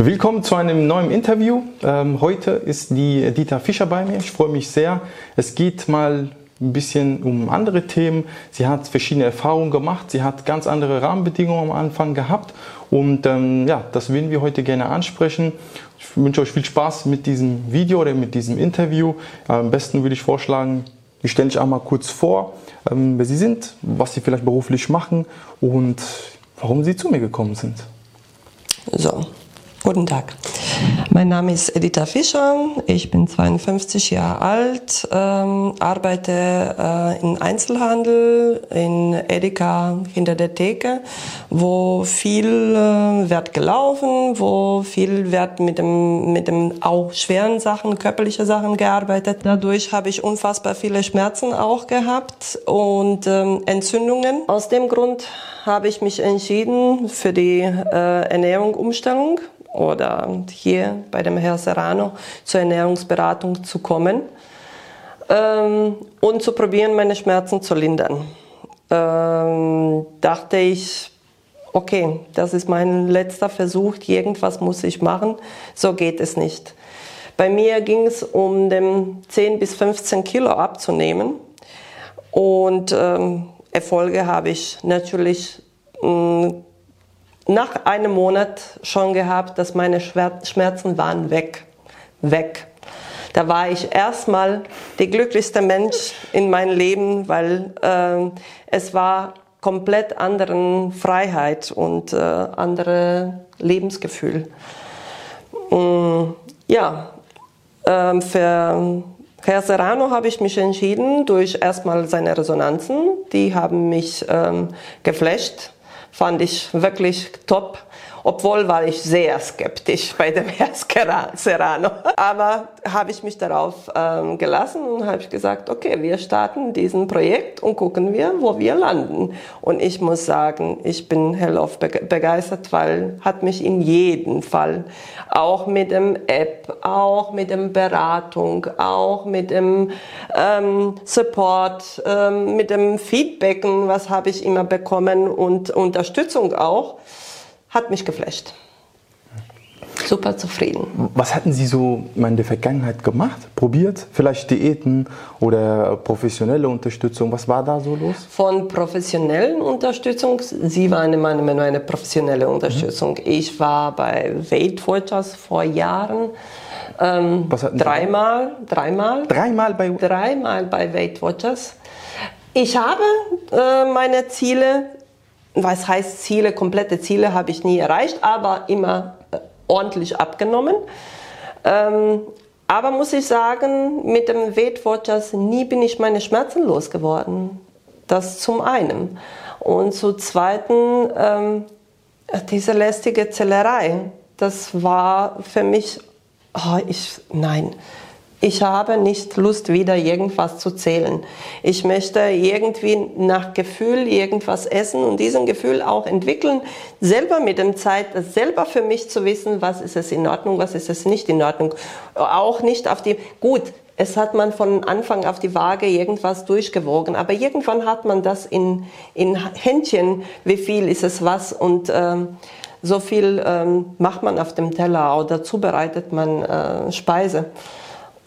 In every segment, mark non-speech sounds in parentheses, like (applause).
Willkommen zu einem neuen Interview. Ähm, heute ist die Dieter Fischer bei mir. Ich freue mich sehr. Es geht mal ein bisschen um andere Themen. Sie hat verschiedene Erfahrungen gemacht. Sie hat ganz andere Rahmenbedingungen am Anfang gehabt. Und ähm, ja, das werden wir heute gerne ansprechen. Ich wünsche euch viel Spaß mit diesem Video oder mit diesem Interview. Am besten würde ich vorschlagen, ich stelle dich einmal kurz vor, ähm, wer Sie sind, was Sie vielleicht beruflich machen und warum Sie zu mir gekommen sind. So, Guten Tag. Mein Name ist Edita Fischer. Ich bin 52 Jahre alt, ähm, arbeite äh, im Einzelhandel in Edeka hinter der Theke, wo viel äh, wird gelaufen, wo viel wird mit dem, mit dem auch schweren Sachen, körperliche Sachen gearbeitet. Dadurch habe ich unfassbar viele Schmerzen auch gehabt und ähm, Entzündungen. Aus dem Grund habe ich mich entschieden für die äh, Ernährungsumstellung oder hier bei dem Herr Serrano zur Ernährungsberatung zu kommen ähm, und zu probieren, meine Schmerzen zu lindern. Ähm, dachte ich, okay, das ist mein letzter Versuch, irgendwas muss ich machen, so geht es nicht. Bei mir ging es um den 10 bis 15 Kilo abzunehmen und ähm, Erfolge habe ich natürlich mh, mm, nach einem Monat schon gehabt, dass meine Schmerzen waren weg. Weg. Da war ich erstmal der glücklichste Mensch in meinem Leben, weil äh, es war komplett andere Freiheit und äh, andere Lebensgefühl. Mm, ja, äh, für Herr Serrano habe ich mich entschieden durch erstmal seine Resonanzen. Die haben mich ähm, geflasht fand ich wirklich top. Obwohl war ich sehr skeptisch (laughs) bei dem Herrn Serrano. Aber habe ich mich darauf ähm, gelassen und habe gesagt, okay, wir starten diesen Projekt und gucken wir, wo wir landen. Und ich muss sagen, ich bin hellauf begeistert, weil hat mich in jedem Fall, auch mit dem App, auch mit dem Beratung, auch mit dem ähm, Support, ähm, mit dem Feedbacken, was habe ich immer bekommen und Unterstützung auch, hat mich geflasht. Super zufrieden. Was hatten Sie so in der Vergangenheit gemacht? Probiert? Vielleicht Diäten oder professionelle Unterstützung? Was war da so los? Von professionellen Unterstützung, Sie waren meine, meine professionelle Unterstützung. Mhm. Ich war bei Weight Watchers vor Jahren. Ähm, Was hatten Sie dreimal, dreimal. Dreimal bei? Dreimal bei Weight Watchers. Ich habe äh, meine Ziele was heißt Ziele, komplette Ziele habe ich nie erreicht, aber immer äh, ordentlich abgenommen. Ähm, aber muss ich sagen, mit dem Weight Watchers nie bin ich meine Schmerzen losgeworden. Das zum einen. Und zum zweiten, ähm, diese lästige Zellerei, das war für mich, oh, ich, nein, ich habe nicht Lust, wieder irgendwas zu zählen. Ich möchte irgendwie nach Gefühl irgendwas essen und diesen Gefühl auch entwickeln, selber mit dem Zeit, selber für mich zu wissen, was ist es in Ordnung, was ist es nicht in Ordnung. Auch nicht auf die, gut, es hat man von Anfang auf die Waage irgendwas durchgewogen, aber irgendwann hat man das in, in Händchen, wie viel ist es was und ähm, so viel ähm, macht man auf dem Teller oder zubereitet man äh, Speise.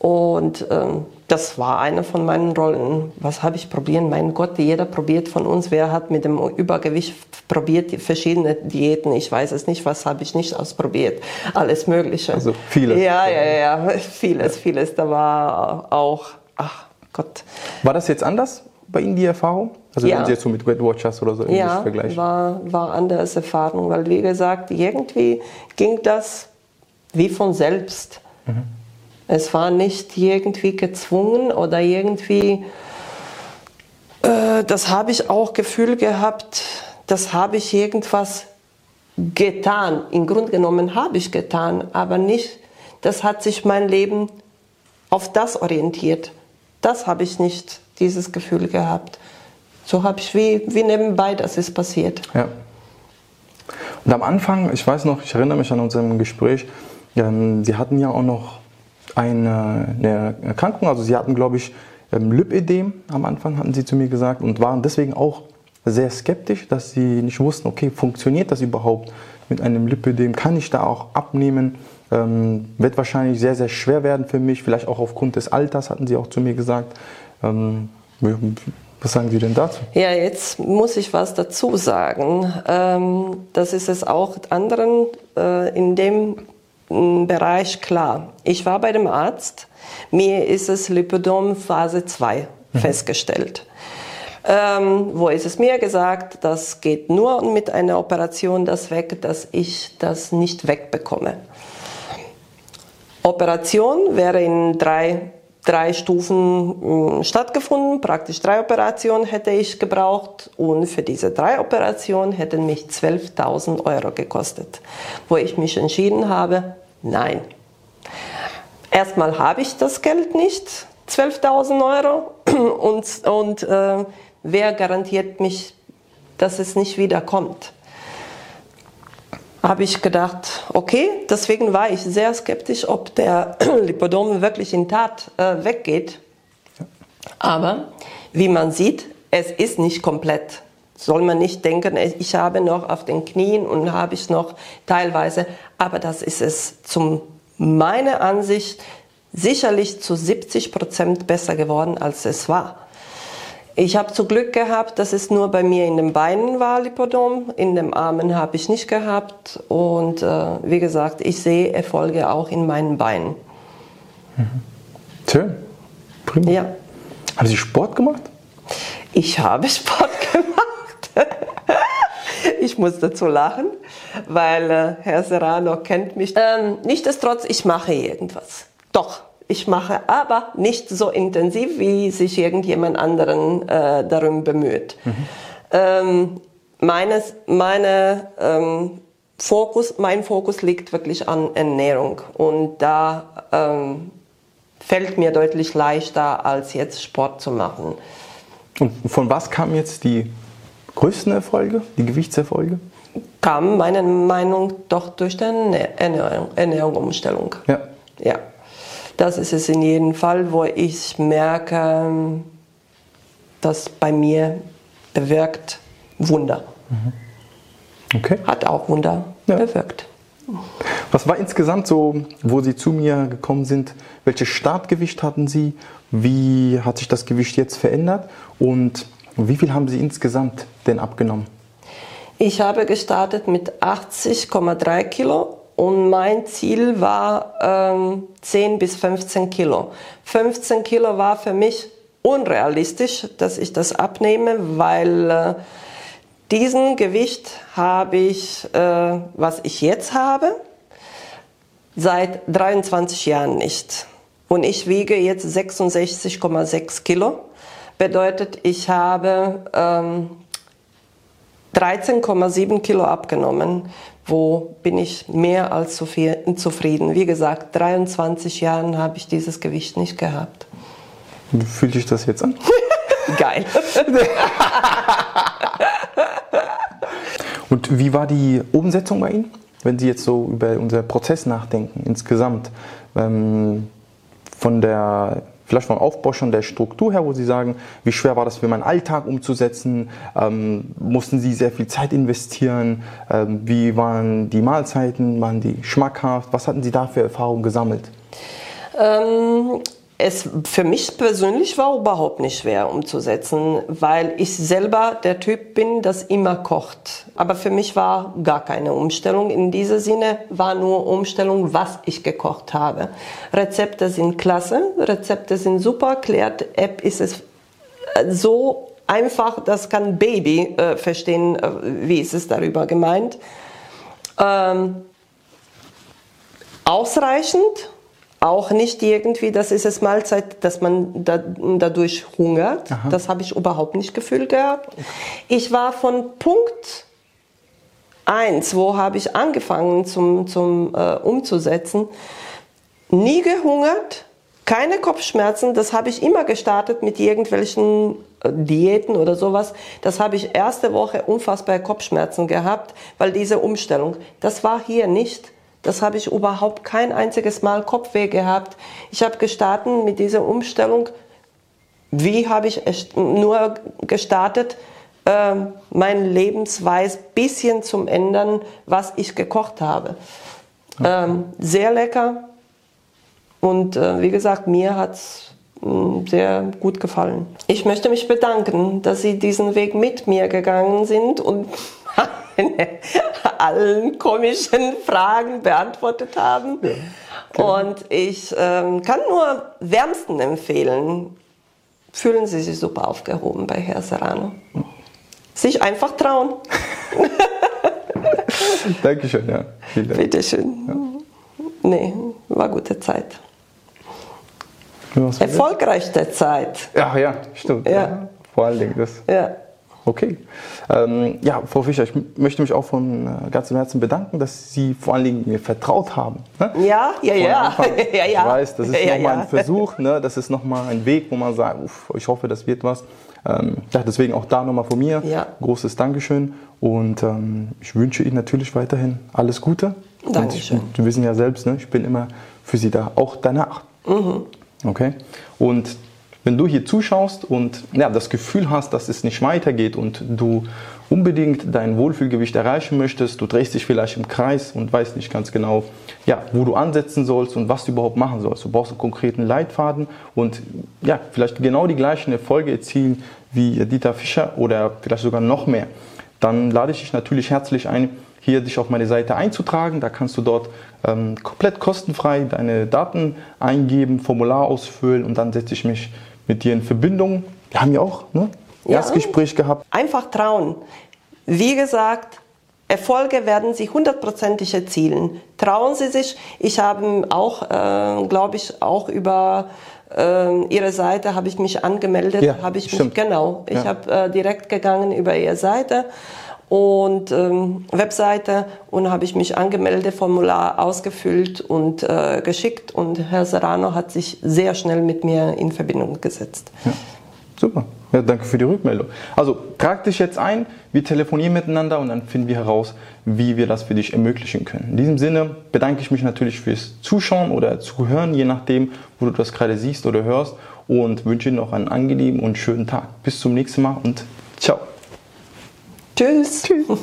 Und ähm, das war eine von meinen Rollen. Was habe ich probiert? Mein Gott, jeder probiert von uns. Wer hat mit dem Übergewicht probiert verschiedene Diäten? Ich weiß es nicht. Was habe ich nicht ausprobiert? Alles Mögliche. Also vieles. Ja, ja, ja, vieles, vieles. Da war auch, ach Gott. War das jetzt anders bei Ihnen die Erfahrung? Also ja. wenn Sie jetzt so mit Weight Watchers oder so ja, vergleichen? Ja, war, war anders Erfahrung, weil wie gesagt, irgendwie ging das wie von selbst. Mhm. Es war nicht irgendwie gezwungen oder irgendwie, äh, das habe ich auch Gefühl gehabt, das habe ich irgendwas getan. Im Grunde genommen habe ich getan, aber nicht, das hat sich mein Leben auf das orientiert. Das habe ich nicht, dieses Gefühl gehabt. So habe ich wie, wie nebenbei, das ist passiert. Ja. Und am Anfang, ich weiß noch, ich erinnere mich an unserem Gespräch, ähm, Sie hatten ja auch noch eine, eine Erkrankung. Also sie hatten, glaube ich, ähm, Lipödem am Anfang, hatten sie zu mir gesagt, und waren deswegen auch sehr skeptisch, dass sie nicht wussten, okay, funktioniert das überhaupt mit einem Lipödem? Kann ich da auch abnehmen? Ähm, wird wahrscheinlich sehr, sehr schwer werden für mich, vielleicht auch aufgrund des Alters, hatten Sie auch zu mir gesagt. Ähm, was sagen Sie denn dazu? Ja, jetzt muss ich was dazu sagen. Ähm, das ist es auch anderen äh, in dem Bereich klar. Ich war bei dem Arzt, mir ist es Lipödem Phase 2 mhm. festgestellt. Ähm, wo ist es mir gesagt, das geht nur mit einer Operation das weg, dass ich das nicht wegbekomme. Operation wäre in drei, drei Stufen äh, stattgefunden. Praktisch drei Operationen hätte ich gebraucht und für diese drei Operationen hätten mich 12.000 Euro gekostet. Wo ich mich entschieden habe, nein. Erstmal habe ich das Geld nicht, 12.000 Euro (clears throat) und, und äh, wer garantiert mich, dass es nicht wieder kommt? Habe ich gedacht, okay, deswegen war ich sehr skeptisch, ob der (clears throat) Lipodom wirklich in Tat äh, weggeht. Aber wie man sieht, es ist nicht komplett. Soll man nicht denken, ich habe noch auf den Knien und habe ich noch teilweise, aber das ist es zum meiner Ansicht sicherlich zu 70 Prozent besser geworden, als es war. Ich habe zu Glück gehabt, dass es nur bei mir in den Beinen war, Lipodom. In den Armen habe ich nicht gehabt. Und äh, wie gesagt, ich sehe Erfolge auch in meinen Beinen. Mhm. Schön. Prima. Ja. Haben Sie Sport gemacht? Ich habe (laughs) Sport gemacht. Ich muss dazu lachen, weil äh, Herr Serrano kennt mich. Ähm, Nichtsdestotrotz, ich mache irgendwas. Doch, ich mache aber nicht so intensiv, wie sich irgendjemand anderen äh, darum bemüht. Mhm. Ähm, meines, meine, ähm, Fokus, mein Fokus liegt wirklich an Ernährung und da ähm, fällt mir deutlich leichter, als jetzt Sport zu machen. Und von was kamen jetzt die größten Erfolge, die Gewichtserfolge? Kam meiner Meinung nach doch durch die Ernährung, Ernährungsumstellung. Ja. ja. Das ist es in jedem Fall, wo ich merke, dass bei mir bewirkt Wunder. Mhm. Okay. Hat auch Wunder ja. bewirkt. Was war insgesamt so, wo Sie zu mir gekommen sind? Welches Startgewicht hatten Sie? Wie hat sich das Gewicht jetzt verändert? Und wie viel haben Sie insgesamt denn abgenommen? Ich habe gestartet mit 80,3 Kilo und mein Ziel war ähm, 10 bis 15 Kilo. 15 Kilo war für mich unrealistisch, dass ich das abnehme, weil äh, diesen Gewicht habe ich, äh, was ich jetzt habe, seit 23 Jahren nicht. Und ich wiege jetzt 66,6 Kilo. Bedeutet, ich habe ähm, 13,7 Kilo abgenommen wo bin ich mehr als zufrieden. Wie gesagt, 23 Jahren habe ich dieses Gewicht nicht gehabt. Wie fühlt sich das jetzt an? (laughs) Geil. Und wie war die Umsetzung bei Ihnen, wenn Sie jetzt so über unseren Prozess nachdenken insgesamt? Ähm, von der vielleicht vom Aufbau schon der Struktur her, wo Sie sagen, wie schwer war das für meinen Alltag umzusetzen? Ähm, mussten Sie sehr viel Zeit investieren? Ähm, wie waren die Mahlzeiten? Waren die schmackhaft? Was hatten Sie da für Erfahrungen gesammelt? Ähm, es für mich persönlich war überhaupt nicht schwer umzusetzen, weil ich selber der Typ bin, das immer kocht. Aber für mich war gar keine Umstellung. In diesem Sinne war nur Umstellung, was ich gekocht habe. Rezepte sind klasse, Rezepte sind super, klärt App ist es so einfach, das kann Baby äh, verstehen, äh, wie ist es darüber gemeint. Ähm, ausreichend auch nicht irgendwie, das ist es Mahlzeit, dass man da, dadurch hungert. Aha. Das habe ich überhaupt nicht gefühlt gehabt. Ich war von Punkt 1, wo habe ich angefangen zum, zum äh, umzusetzen, nie gehungert, keine Kopfschmerzen. Das habe ich immer gestartet mit irgendwelchen äh, Diäten oder sowas. Das habe ich erste Woche unfassbar Kopfschmerzen gehabt, weil diese Umstellung, das war hier nicht. Das habe ich überhaupt kein einziges Mal Kopfweh gehabt. Ich habe gestartet mit dieser Umstellung. Wie habe ich nur gestartet? ähm, mein Lebensweise bisschen zum ändern, was ich gekocht habe. Okay. Ähm, sehr lecker und äh, wie gesagt, mir hat es mm, sehr gut gefallen. Ich möchte mich bedanken, dass Sie diesen Weg mit mir gegangen sind und (laughs) allen komischen (laughs) Fragen beantwortet haben. Ja, genau. Und ich ähm, kann nur wärmsten empfehlen, fühlen Sie sich super aufgehoben bei Herr Serrano. Sich einfach trauen. (laughs) Dankeschön, ja. Vielen Dank. Bitteschön. Ja. Nee, war gute Zeit. Erfolgreichste Zeit. Ja, ja, stimmt. Ja. ja. Vor allen Dingen das. Ja. Okay. Ähm, ja, Frau Fischer, ich möchte mich auch von äh, ganzem Herzen bedanken, dass Sie vor allen Dingen mir vertraut haben. Ne? Ja, ja, ja. (laughs) ja, ja. Ich weiß, das ist ja, nochmal ja. ein Versuch, ne? das ist nochmal ein Weg, wo man sagt, uff, ich hoffe, das wird was. Ähm, ja, deswegen auch da nochmal von mir ja. großes Dankeschön und ähm, ich wünsche Ihnen natürlich weiterhin alles Gute. Dankeschön. Und Sie wissen ja selbst, ne? ich bin immer für Sie da, auch danach. Mhm. Okay? Und wenn du hier zuschaust und ja, das Gefühl hast, dass es nicht weitergeht und du unbedingt dein Wohlfühlgewicht erreichen möchtest, du drehst dich vielleicht im Kreis und weißt nicht ganz genau, ja, wo du ansetzen sollst und was du überhaupt machen sollst. Du brauchst einen konkreten Leitfaden und ja, vielleicht genau die gleichen Erfolge erzielen wie Dieter Fischer oder vielleicht sogar noch mehr. Dann lade ich dich natürlich herzlich ein, hier dich auf meine Seite einzutragen. Da kannst du dort ähm, komplett kostenfrei deine Daten eingeben, Formular ausfüllen und dann setze ich mich mit dir in Verbindung. Wir haben ja auch ne, ja. Erstgespräch gehabt. Einfach trauen. Wie gesagt, Erfolge werden Sie hundertprozentig erzielen. Trauen Sie sich. Ich habe auch, äh, glaube ich, auch über äh, Ihre Seite habe ich mich angemeldet. Ja, habe ich stimmt. mich genau. Ich ja. habe äh, direkt gegangen über Ihre Seite und ähm, Webseite und habe ich mich angemeldet, Formular ausgefüllt und äh, geschickt und Herr Serrano hat sich sehr schnell mit mir in Verbindung gesetzt. Ja, super. Ja, danke für die Rückmeldung. Also trag dich jetzt ein, wir telefonieren miteinander und dann finden wir heraus, wie wir das für dich ermöglichen können. In diesem Sinne bedanke ich mich natürlich fürs Zuschauen oder Zuhören, je nachdem, wo du das gerade siehst oder hörst und wünsche dir noch einen angenehmen und schönen Tag. Bis zum nächsten Mal und ciao. Tschüss. Tschüss.